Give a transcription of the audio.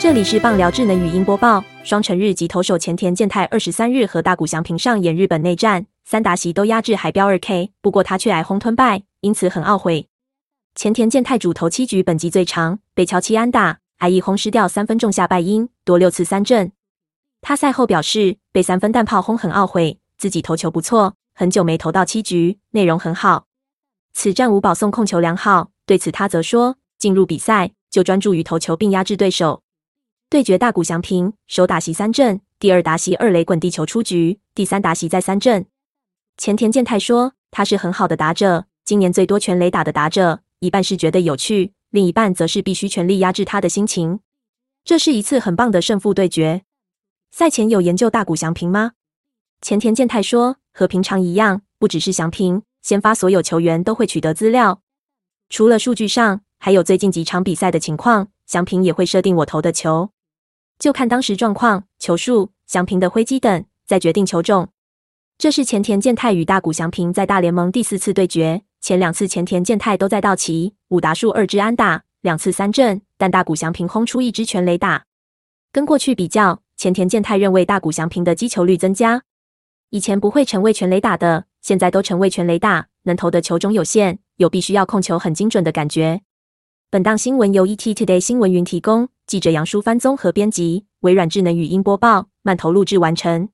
这里是棒聊智能语音播报。双城日籍投手前田健太二十三日和大谷翔平上演日本内战，三打席都压制海标二 K，不过他却挨轰吞败，因此很懊悔。前田健太主投七局，本季最长，被敲七安打，挨一轰失掉三分，仲下败因，多六次三振。他赛后表示，被三分弹炮轰很懊悔，自己投球不错，很久没投到七局，内容很好。此战无保送控球良好，对此他则说，进入比赛就专注于投球并压制对手。对决大谷翔平，首打席三振，第二打席二垒滚地球出局，第三打席再三振。前田健太说，他是很好的打者，今年最多全垒打的打者，一半是觉得有趣，另一半则是必须全力压制他的心情。这是一次很棒的胜负对决。赛前有研究大谷翔平吗？前田健太说，和平常一样，不只是翔平，先发所有球员都会取得资料，除了数据上，还有最近几场比赛的情况，翔平也会设定我投的球。就看当时状况、球数、祥平的挥击等，再决定球种。这是前田健太与大谷翔平在大联盟第四次对决，前两次前田健太都在道奇，五达数二支安打，两次三振，但大谷翔平轰出一支全垒打。跟过去比较，前田健太认为大谷翔平的击球率增加，以前不会成为全垒打的，现在都成为全垒打，能投的球种有限，有必须要控球很精准的感觉。本档新闻由 ET Today 新闻云提供。记者杨淑帆综合编辑，微软智能语音播报，慢投录制完成。